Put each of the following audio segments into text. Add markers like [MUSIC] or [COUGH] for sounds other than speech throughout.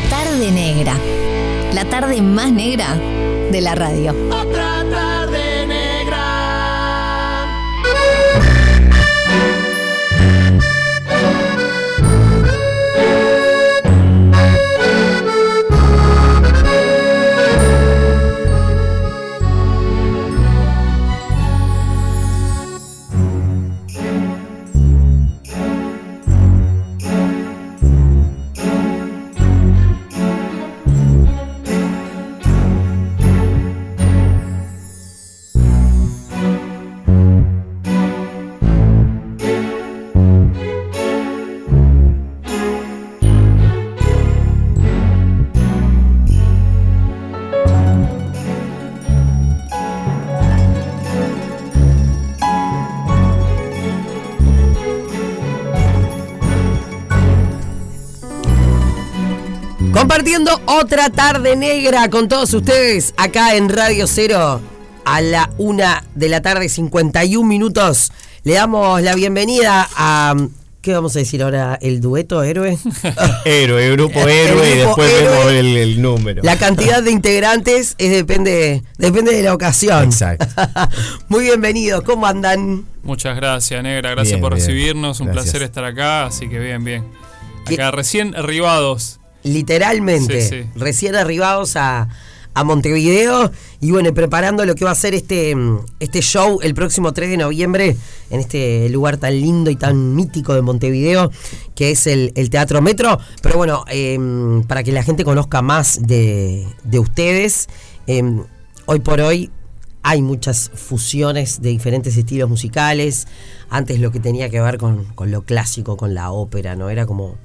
Tarde negra. La tarde más negra de la radio. Compartiendo otra tarde negra con todos ustedes acá en Radio Cero a la una de la tarde, 51 minutos. Le damos la bienvenida a. ¿Qué vamos a decir ahora? ¿El dueto héroe? [LAUGHS] Héroe, grupo héroe y después héroe. vemos el, el número. La cantidad de integrantes es depende, depende de la ocasión. Exacto. [LAUGHS] Muy bienvenidos, ¿cómo andan? Muchas gracias, Negra. Gracias Bien, por bien. recibirnos. Un Gracias. placer estar acá. Así que bien, bien. ¿Qué- Acá recién arribados. Literalmente, Sí, sí. recién arribados a, a Montevideo y bueno, preparando lo que va a ser este, mm, este show el próximo 3 de noviembre en este lugar tan lindo y tan mítico de Montevideo que es el, el Teatro Metro. Pero bueno, em, para que la gente conozca más de, de ustedes, em, hoy por hoy hay muchas fusiones de diferentes estilos musicales. Antes lo que tenía que ver con, con lo clásico, con la ópera, ¿no? Era como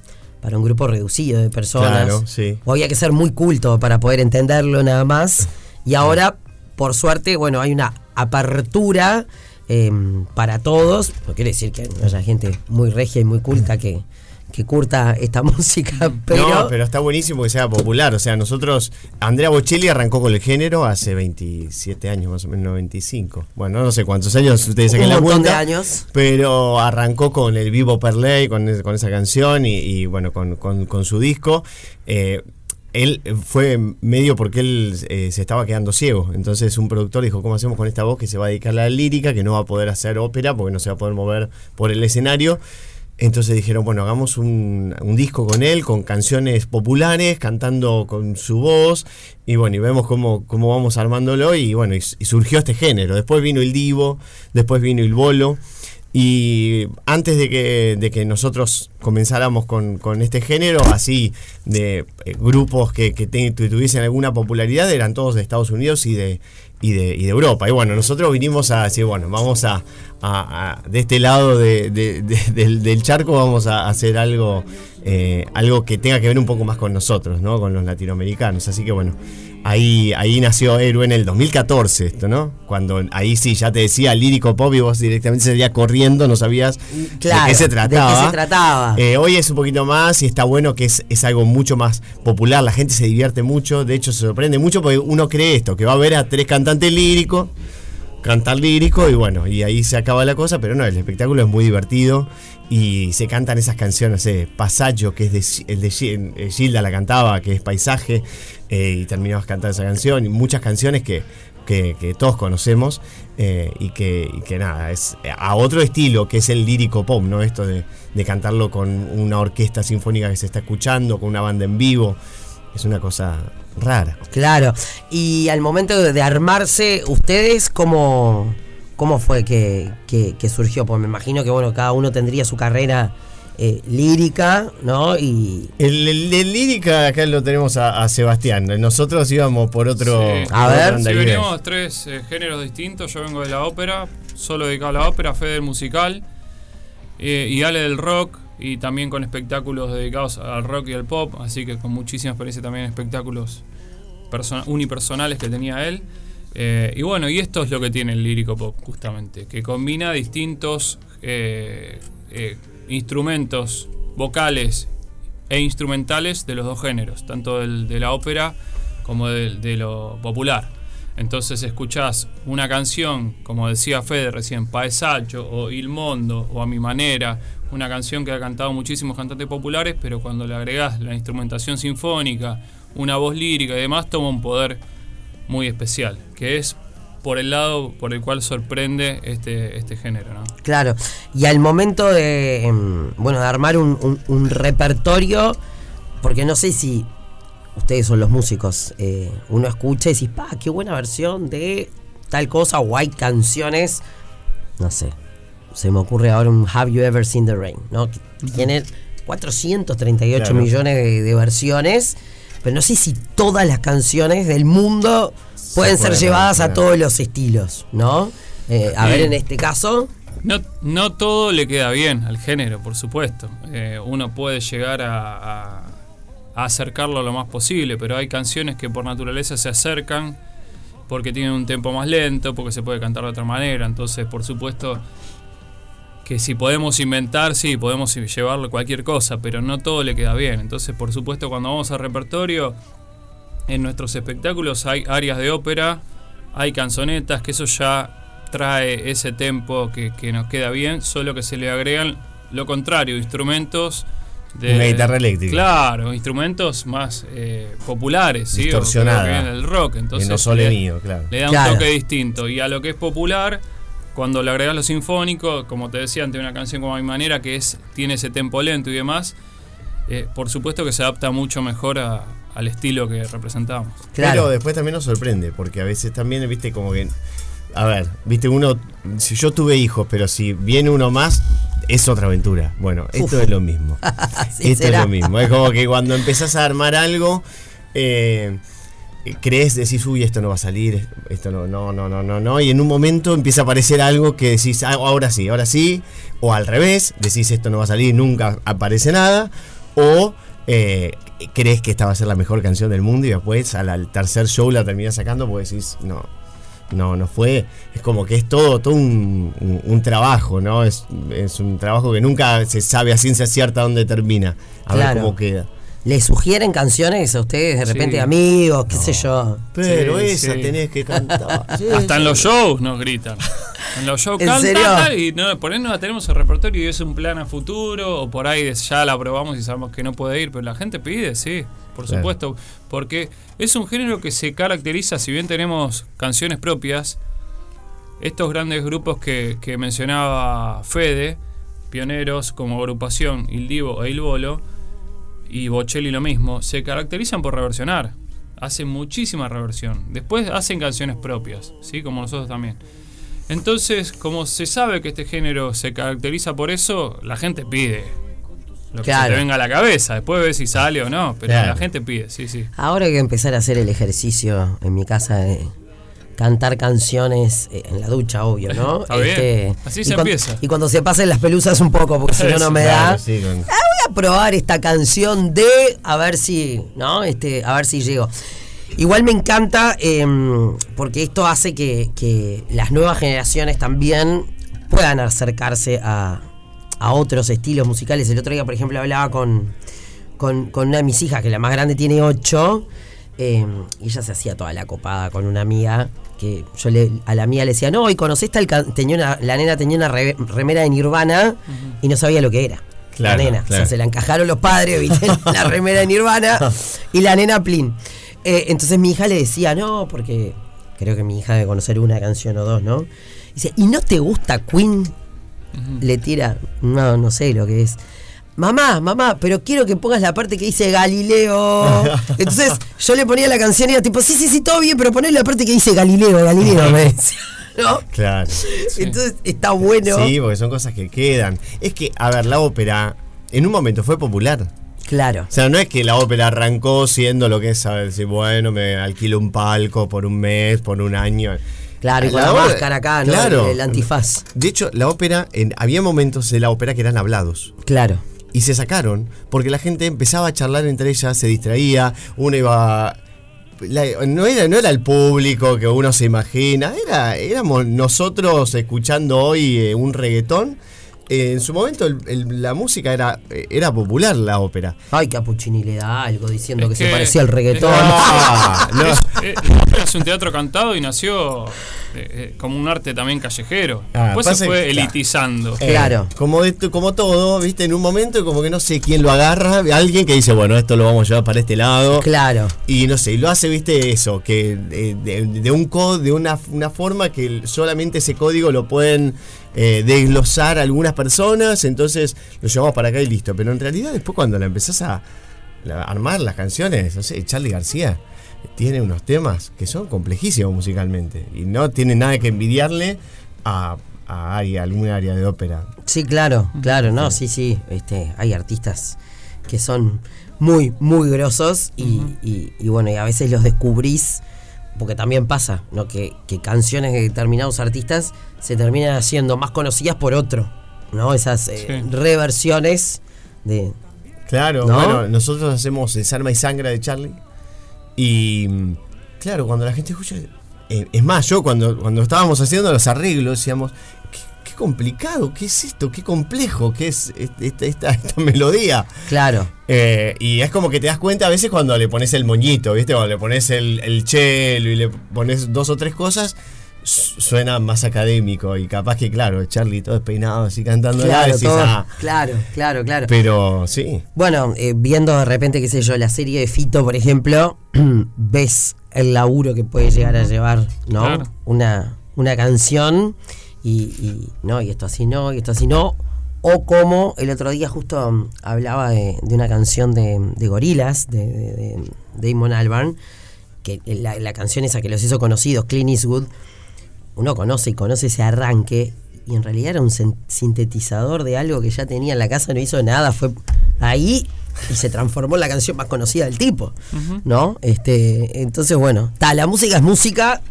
para un grupo reducido de personas. Claro, sí. O había que ser muy culto para poder entenderlo nada más. Y ahora, por suerte, bueno, hay una apertura eh, para todos. No quiere decir que haya gente muy regia y muy culta que, que curta esta [LAUGHS] música, pero... no, pero está buenísimo que sea popular. O sea, nosotros, Andrea Bocelli arrancó con el género hace 27 años, más o menos 95. Bueno, no sé cuántos años ustedes Un la montón de cuenta. años. Pero arrancó con el Vivo Perley, con, con esa canción y, y, bueno, con, con- con su disco. Eh, él fue medio porque él eh, se estaba quedando ciego. Entonces un productor dijo, ¿cómo hacemos con esta voz que se va a dedicar a la lírica, que no va a poder hacer ópera porque no se va a poder mover por el escenario? Entonces dijeron, bueno, hagamos un, disco con él, con canciones populares, cantando con su voz, y bueno, y vemos cómo, cómo vamos armándolo, y bueno, y, surgió este género. Después vino el divo, después vino el bolo, y antes de que, de que nosotros comenzáramos con, con este género, así de eh, grupos que, que que tuviesen alguna popularidad, eran todos de Estados Unidos y de, y de, y de Europa. Y bueno, nosotros vinimos a decir, bueno, vamos a, a- de este lado de- de- del, del charco, vamos a hacer algo, eh, algo que tenga que ver un poco más con nosotros, ¿no? Con los latinoamericanos. Así que bueno, ahí, ahí nació Héroe en el 2014 esto, ¿no? Cuando ahí sí ya te decía lírico pop y vos directamente salías corriendo, no sabías Claro, de qué se de qué trataba. se trataba. Eh, hoy es un poquito más y está bueno que es, es algo mucho más popular, la gente se divierte mucho, de hecho se sorprende mucho porque uno cree esto, que va a ver a tres cantantes líricos, cantar lírico y bueno, y ahí se acaba la cosa, pero no, el espectáculo es muy divertido y se cantan esas canciones, sé, Pasaggio, que es de, el de eh, Gilda la cantaba, que es paisaje, eh, y terminabas cantando esa canción, y muchas canciones que, que, que todos conocemos eh, y, que, y que nada, es a otro estilo que es el lírico pop, ¿no? Esto de, de cantarlo con una orquesta sinfónica que se está escuchando, con una banda en vivo, es una cosa rara. Claro. Y al momento de, de armarse, ¿ustedes cómo, cómo fue que, que- que surgió? Pues me imagino que bueno, cada uno tendría su carrera eh, lírica, ¿no? Y. El, el- el lírica acá lo tenemos a, a Sebastián, nosotros íbamos por otro... Sí. A ver. andarivel. venimos tres eh, géneros distintos. Yo vengo de la ópera, solo dedicado a la ópera, Fede del musical. eh, y Ale del rock. Y también con espectáculos dedicados al rock y al pop. Así que con muchísima experiencia también en espectáculos unipersonales que tenía él. Eh, y bueno, y esto es lo que tiene el lírico pop, justamente, que combina distintos eh, eh, instrumentos vocales e instrumentales de los dos géneros, tanto del- de la ópera como del- de, lo popular. Entonces escuchás una canción, como decía Fede recién, Paesacho o Il Mondo o A Mi Manera, una canción que ha cantado muchísimos cantantes populares, pero cuando le agregás la instrumentación sinfónica, una voz lírica y demás, toma un poder muy especial, que es por el lado por el cual sorprende este, este género. ¿no? Claro, y al momento de, em, bueno, de armar un, un repertorio, porque no sé si ustedes son los músicos, eh, uno escucha y decís, pa, qué buena versión de tal cosa, o hay canciones, no sé, se me ocurre ahora un Have You Ever Seen the Rain, ¿no? Que tiene 438 millones de, versiones, pero no sé si todas las canciones del mundo pueden ser llevadas a todos los estilos, ¿no? Eh, a ver, en este caso... No, no todo le queda bien al género, por supuesto. Eh, uno puede llegar a acercarlo lo más posible, pero hay canciones que por naturaleza se acercan porque tienen un tempo más lento, porque se puede cantar de otra manera, entonces por supuesto que si podemos inventar, sí, podemos llevarle cualquier cosa, pero no todo le queda bien. Entonces, por supuesto, cuando vamos al repertorio, en nuestros espectáculos hay áreas de ópera, hay canzonetas, que eso ya trae ese tempo que, que nos queda bien, solo que se le agregan lo contrario, instrumentos de, una guitarra eléctrica. Claro, instrumentos más eh, populares, ¿sí? Distorsionada. el rock. Entonces, no solo mío, claro. Le da un toque distinto. Y a lo que es popular, cuando le agregas lo sinfónico, como te decía ante una canción como Mi Manera, que es tiene ese tempo lento y demás, eh, por supuesto que se adapta mucho mejor al estilo que representamos. Claro. Pero después también nos sorprende, porque a veces también, viste, como que. A ver, viste, uno. Si yo tuve hijos, pero si viene uno más, es otra aventura. Bueno, esto es lo mismo. [LAUGHS] esto es lo mismo. Es como que cuando empezás a armar algo, eh, crees, decís, uy, esto no va a salir, esto no, no, no, no, no, no. Y en un momento empieza a aparecer algo que decís, ah, ahora sí, ahora sí. O al revés, decís, esto no va a salir, nunca aparece nada. O eh, crees que esta va a ser la mejor canción del mundo y después al, tercer show la terminas sacando porque decís, no, no, no fue. Es como que es todo, todo un, trabajo, ¿no? Es, es, un trabajo que nunca se sabe a ciencia cierta dónde termina. A ver cómo queda. ¿Le sugieren canciones a ustedes de repente, amigos, qué sé yo? Pero esa tenés que cantar. [LAUGHS] Hasta en los shows nos gritan. En los shows [LAUGHS] cantan y no, por ahí no la tenemos el repertorio y es un plan a futuro, o por ahí ya la probamos y sabemos que no puede ir, pero la gente pide, sí por supuesto, porque es un género que se caracteriza, si bien tenemos canciones propias, estos grandes grupos que, mencionaba Fede, pioneros como agrupación Il Divo e Il Bolo, y Bocelli lo mismo, se caracterizan por reversionar. Hacen muchísima reversión. Después hacen canciones propias, ¿sí? como nosotros también. Entonces, como se sabe que este género se caracteriza por eso, la gente pide lo que se te venga a la cabeza. Después ves si sale o no, pero la gente pide, sí, sí. Ahora hay que empezar a hacer el ejercicio en mi casa de cantar canciones eh, en la ducha, obvio, ¿no? [LAUGHS] Este, Así se empieza. Y cuando se pasen las pelusas un poco, porque si no, [LAUGHS] no me da. Ah, voy a probar esta canción de a ver si, ¿no? Este, a ver si llego. Igual me encanta em, porque esto hace que, que las nuevas generaciones también puedan acercarse a, a otros estilos musicales. El otro día, por ejemplo, hablaba con, con, una de mis hijas, que la más grande tiene ocho, eh, y ella se hacía toda la copada con una amiga, que yo le, a la mía le decía, no, y conociste al tenía la nena tenía una remera de Nirvana y no sabía lo que era. La nena. O sea, se la encajaron los padres, ¿viste? [LAUGHS] la remera de Nirvana y la nena Plin. Eh, entonces mi hija le decía, no, porque creo que mi hija debe conocer una canción o dos, ¿no? Dice, ¿y no te gusta Queen? le tira, no, no sé lo que es. Mamá, mamá, pero quiero que pongas la parte que dice Galileo. [LAUGHS] Entonces yo le ponía la canción y era tipo, sí, sí, sí, todo bien, pero poné la parte que dice Galileo, Galileo, [LAUGHS] me decía. ¿No? Claro. [LAUGHS] Entonces está bueno. Sí, porque son cosas que quedan. Es que, a ver, la ópera en un momento fue popular. Claro. O sea, no es que la ópera arrancó siendo lo que es, ¿sabes? Si, bueno, me alquilo un palco por un mes, por un año. Claro, y con la, máscara acá, ¿no? Claro. El, antifaz. De hecho, la ópera, en, había momentos de la ópera que eran hablados. Claro. Y se sacaron, porque la gente empezaba a charlar entre ellas, se distraía, uno iba... no, era, no era el público que uno se imagina, era, éramos nosotros escuchando hoy eh, un reggaetón en su momento la música era, era popular, la ópera. Ay, que a Puccini le da algo diciendo que, se parecía al reggaetón. [LAUGHS] Es un teatro cantado y nació eh, eh, como un arte también callejero. Ah, Después se fue que- elitizando. Eh, Claro. como, de- como todo, viste, en un momento como que no sé quién lo agarra, alguien que dice, bueno, esto lo vamos a llevar para este lado. Claro. Y no sé, y lo hace, viste, eso, que eh, de, de un código, de una, una forma que solamente ese código lo pueden eh, desglosar algunas personas, entonces lo llevamos para acá y listo. Pero en realidad después cuando la empezás a, la- armar las canciones, no sé, Charlie García tiene unos temas que son complejísimos musicalmente y no tiene nada que envidiarle a, a área, alguna área de ópera. Sí, claro, claro, no, sí, sí. Este, hay artistas que son muy, muy grosos y, y- y bueno, y a veces los descubrís, porque también pasa, ¿no? Que, que canciones de determinados artistas se terminan haciendo más conocidas por otro, ¿no? Esas eh, Sí. reversiones de. Claro, ¿No? bueno, nosotros hacemos Desarma y Sangra de Charlie. Y claro, cuando la gente escucha. eh, es más, yo cuando, cuando estábamos haciendo los arreglos decíamos. "Qué- Qué complicado, ¿qué es esto? Qué complejo, ¿qué es esta, esta- esta melodía? Claro, Eh, y es como que te das cuenta a veces cuando le pones el moñito, ¿viste? Cuando le pones el, el chelo y le pones dos o tres cosas, suena más académico. Y capaz que, claro, Charlie todo despeinado así cantando. claro, decís, todo- "Ah". claro, claro, claro. Pero sí. Bueno, eh, viendo de repente, qué sé yo, la serie de Fito, por ejemplo, [CLEARS THROAT] ves el laburo que puede llegar a llevar, ¿no? Claro. Una, una canción y, y no, y esto así no, y esto así no. O como el otro día justo um, hablaba de, de una canción de, de Gorilas, de, de, de Damon Albarn, que la, la canción esa que los hizo conocidos, Clint Eastwood, uno conoce y conoce ese arranque y en realidad era un sintetizador de algo que ya tenía en la casa, no hizo nada, fue ahí y se transformó en la canción más conocida del tipo, ¿no? Este, entonces bueno, ta, la música es música.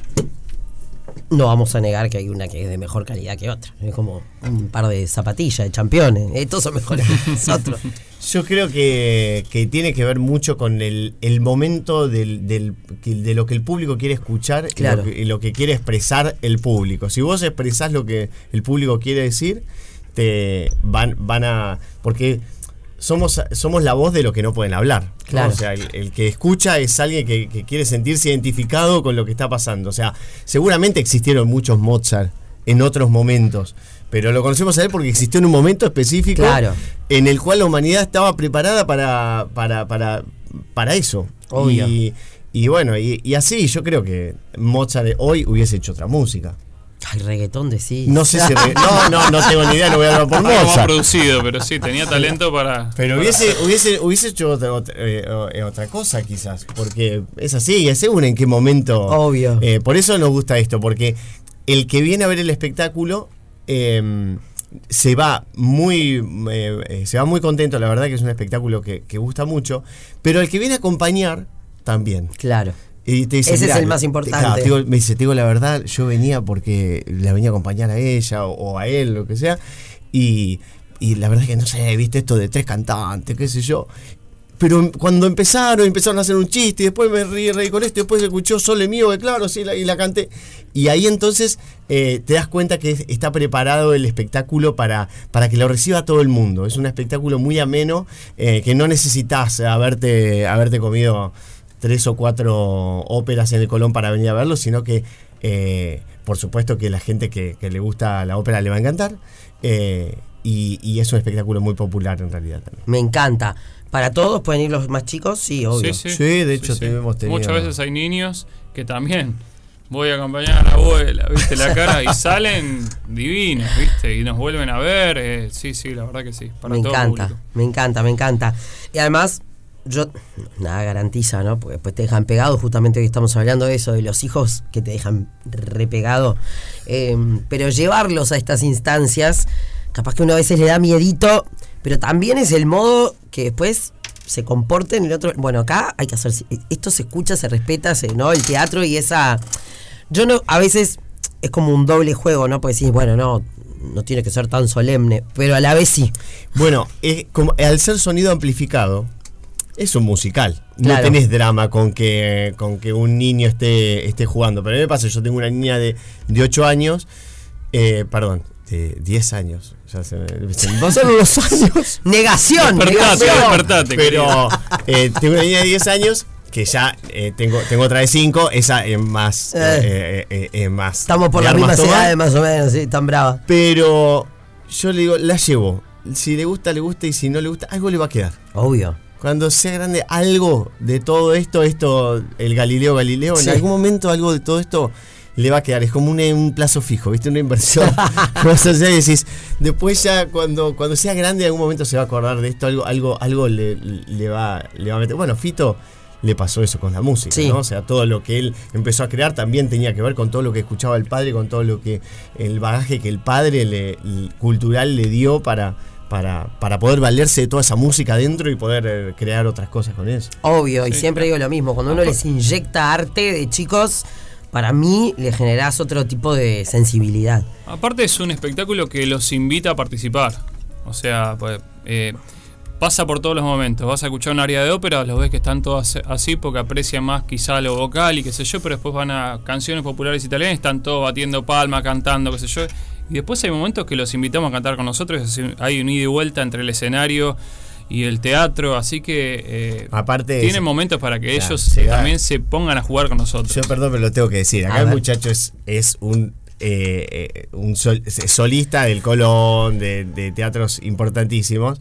No vamos a negar que hay una que es de mejor calidad que otra. Es como un par de zapatillas de campeones. Estos son mejores que nosotros. Yo creo que, que tiene que ver mucho con el, el momento del, del- de lo que el público quiere escuchar y Claro. lo que, y lo que quiere expresar el público. Si vos expresás lo que el público quiere decir, te van, van a. Porque somos, somos la voz de lo que no pueden hablar. ¿no? Claro. O sea, el, el que escucha es alguien que, que quiere sentirse identificado con lo que está pasando. O sea, seguramente existieron muchos Mozart en otros momentos. Pero lo conocemos a él porque existió en un momento específico Claro. en el cual la humanidad estaba preparada para, para, para, para eso. Obvio. Y, y bueno, y, y así yo creo que Mozart hoy hubiese hecho otra música. Ay, reggaetón decís. No sé si... no, no, no tengo ni idea, no voy a hablar por [LAUGHS] Mozart. producido, pero sí, tenía talento para. Pero para- hubiese, hubiese, hubiese hecho otra, otra, eh, eh, otra cosa quizás, porque es así, es según en qué momento. Obvio. Eh, por eso nos gusta esto, porque el que viene a ver el espectáculo eh, se va muy se va muy contento, la verdad que es un espectáculo que, que gusta mucho, pero el que viene a acompañar también. Claro. Y te dice, Ese es "Mirá, el más te- importante". claro, te digo- me dice, te digo la verdad, yo venía porque la venía a acompañar a ella o, o a él, lo que sea. Y, y la verdad es que no sé, viste esto de tres cantantes, qué sé yo. Pero cuando empezaron, empezaron a hacer un chiste, y después me reí, reí con esto, y después escuchó Sole mío, que claro, sí, la- y la canté. Y ahí entonces eh, te das cuenta que está preparado el espectáculo para, para que lo reciba todo el mundo. Es un espectáculo muy ameno, eh, que no necesitas haberte, haberte comido tres o cuatro óperas en el Colón para venir a verlo, sino que eh, por supuesto que la gente que, que le gusta la ópera le va a encantar. eh, y, y es un espectáculo muy popular en realidad también. Me encanta. Para todos pueden ir los más chicos, sí, obvio. Sí, sí. Sí, de hecho, hemos tenido- Muchas veces hay niños que también voy a acompañar a la abuela, ¿viste? La cara y salen divinos, ¿viste? Y nos vuelven a ver. eh, sí, sí, la verdad que sí. Para me todo encanta, público. me encanta, me encanta. Y además, yo nada garantiza, ¿no? Porque después te dejan pegado, justamente hoy estamos hablando de eso, de los hijos que te dejan repegado. Eh, pero llevarlos a estas instancias, capaz que uno a veces le da miedito, pero también es el modo que después se comporte en el otro. Bueno, acá hay que hacer. Esto se escucha, se respeta, ¿no? El teatro y esa. Yo no, a veces es como un doble juego, ¿no? Porque decís, bueno, no, no tiene que ser tan solemne, pero a la vez sí. Bueno, como, al ser sonido amplificado, es un musical. No Claro. tenés drama con que, con que un niño esté, esté jugando. Pero a mí me pasa, yo tengo una niña de, de 8 años, eh, perdón, de 10 años. Ya se me, se me pasaron los años. [LAUGHS] Negación, Despertate, negación. despertate, Pero eh, tengo una niña de 10 años que ya eh, tengo, tengo otra de 5, esa es más. Eh. eh, eh, eh, más Estamos por mismas tomar. edades más o menos, sí, tan brava. Pero yo le digo, la llevo. Si le gusta, le gusta, y si no le gusta, algo le va a quedar. Obvio. Cuando sea grande, algo de todo esto, esto, el Galileo Galileo, Sí. en algún momento algo de todo esto le va a quedar. Es como un, un plazo fijo, ¿viste? Una inversión. [LAUGHS] Vas y decís, después ya cuando, cuando sea grande, en algún momento se va a acordar de esto, algo, algo, algo le, le va, le va a meter. Bueno, Fito le pasó eso con la música, Sí. ¿no? O sea, todo lo que él empezó a crear también tenía que ver con todo lo que escuchaba el padre, con todo lo que el bagaje que el padre le, cultural le dio para, para, para poder valerse de toda esa música adentro y poder eh, crear otras cosas con eso. Obvio, y siempre digo lo mismo, cuando uno les inyecta arte de chicos, para mí le generás otro tipo de sensibilidad. Aparte es un espectáculo que los invita a participar. O sea, pues, eh, pasa por todos los momentos. Vas a escuchar un área de ópera, los ves que están todos así porque aprecian más quizá lo vocal y qué sé yo, pero después van a canciones populares italianas, están todos batiendo palma, cantando, qué sé yo. Y después hay momentos que los invitamos a cantar con nosotros, hay un ida y vuelta entre el escenario y el teatro, así que eh, Aparte, tienen momentos para que ellos también se pongan a jugar con nosotros. Yo perdón, pero lo tengo que decir. A Acá el ver. muchacho es, es un, eh, eh, un sol- solista del Colón, de, de teatros importantísimos.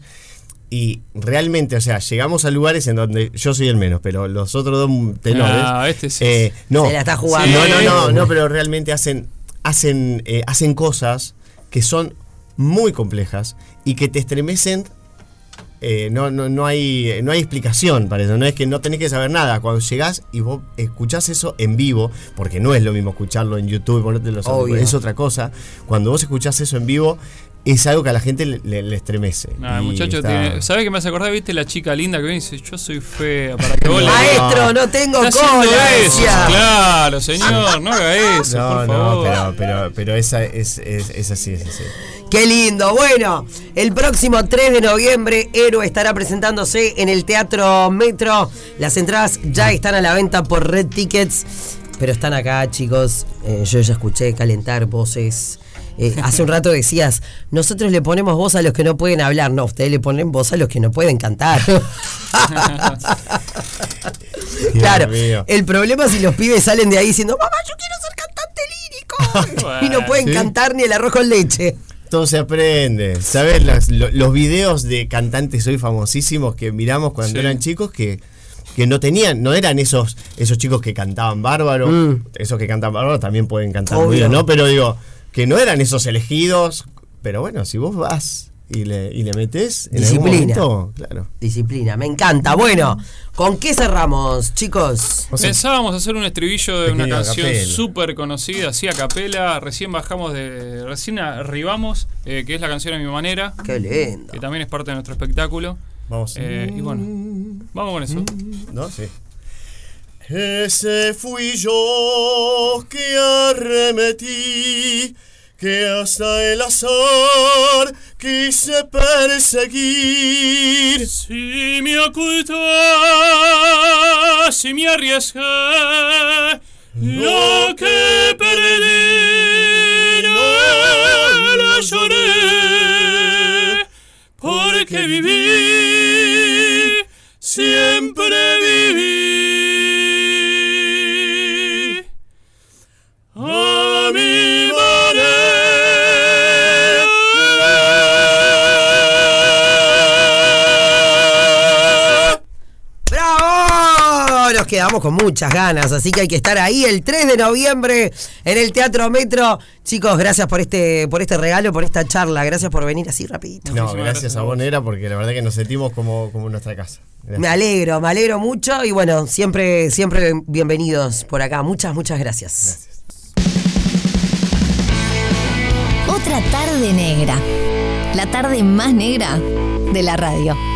Y realmente, o sea, llegamos a lugares en donde yo soy el menos, pero los otros dos tenores. Ah, este sí. eh, no, Se la está jugando. Sí. No, no, no, no, pero realmente hacen, hacen, eh, hacen cosas que son muy complejas y que te estremecen. eh, no, no, no, hay, no hay explicación para eso, no es que no tenés que saber nada. Cuando llegás y vos escuchás eso en vivo, porque no es lo mismo escucharlo en YouTube, ponerte los es otra cosa. Cuando vos escuchás eso en vivo, es algo que a la gente le, le- le estremece. Nah, el muchacho está- tiene. ¿Sabes qué me hace acordar? ¿Viste la chica linda que viene y dice, yo soy fea? Para que [LAUGHS] vos le Maestro, no tengo cola. Claro, señor, no haga eso, No, por no, favor. pero, pero, pero esa es, es, es así, es así. Qué lindo. Bueno, el próximo 3 de noviembre, Héroe estará presentándose en el Teatro Metro. Las entradas ya están a la venta por Red Tickets, pero están acá, chicos. Eh, yo ya escuché calentar voces. Eh, hace un rato decías, nosotros le ponemos voz a los que no pueden hablar. No, ustedes le ponen voz a los que no pueden cantar. [LAUGHS] claro, mío. el problema es si los pibes salen de ahí diciendo, mamá, yo quiero ser cantante lírico. [LAUGHS] y no pueden Sí. cantar ni el arroz con leche. Todo se aprende. ¿Sabes? Las- lo- los videos de cantantes hoy famosísimos que miramos cuando Sí. eran chicos que, que no tenían, no eran esos, esos chicos que cantaban bárbaro. Mm. Esos que cantan bárbaro también pueden cantar Obvio. muy bien, ¿no? Pero digo, que no eran esos elegidos. Pero bueno, si vos vas y le, y le metés en algún Disciplina. momento, claro. Disciplina, me encanta. Bueno, ¿con qué cerramos, chicos? O sea, Pensábamos hacer un estribillo de una canción súper conocida, así a capela. Recién bajamos de. Recién arribamos, eh, que es la canción a mi manera, Qué lindo. que también es parte de nuestro espectáculo. vamos. Eh, y bueno, vamos con eso. ¿No? Sí. Ese fui yo que arremetí, que hasta el azar quise perseguir. Si me oculté, si me arriesgué, lo que perdí no lo lloré, porque viví, siempre viví. Quedamos con muchas ganas, así que hay que estar ahí el 3 de noviembre en el Teatro Metro. Chicos, gracias por este, por este regalo, por esta charla. Gracias por venir así rapidito. No, gracias gracias a a vos, vos. Nera, porque la verdad que nos sentimos como, como en nuestra casa. Gracias. Me alegro, me alegro mucho y bueno, siempre, siempre bienvenidos por acá. Muchas, muchas gracias. Otra tarde negra. La tarde más negra de la radio.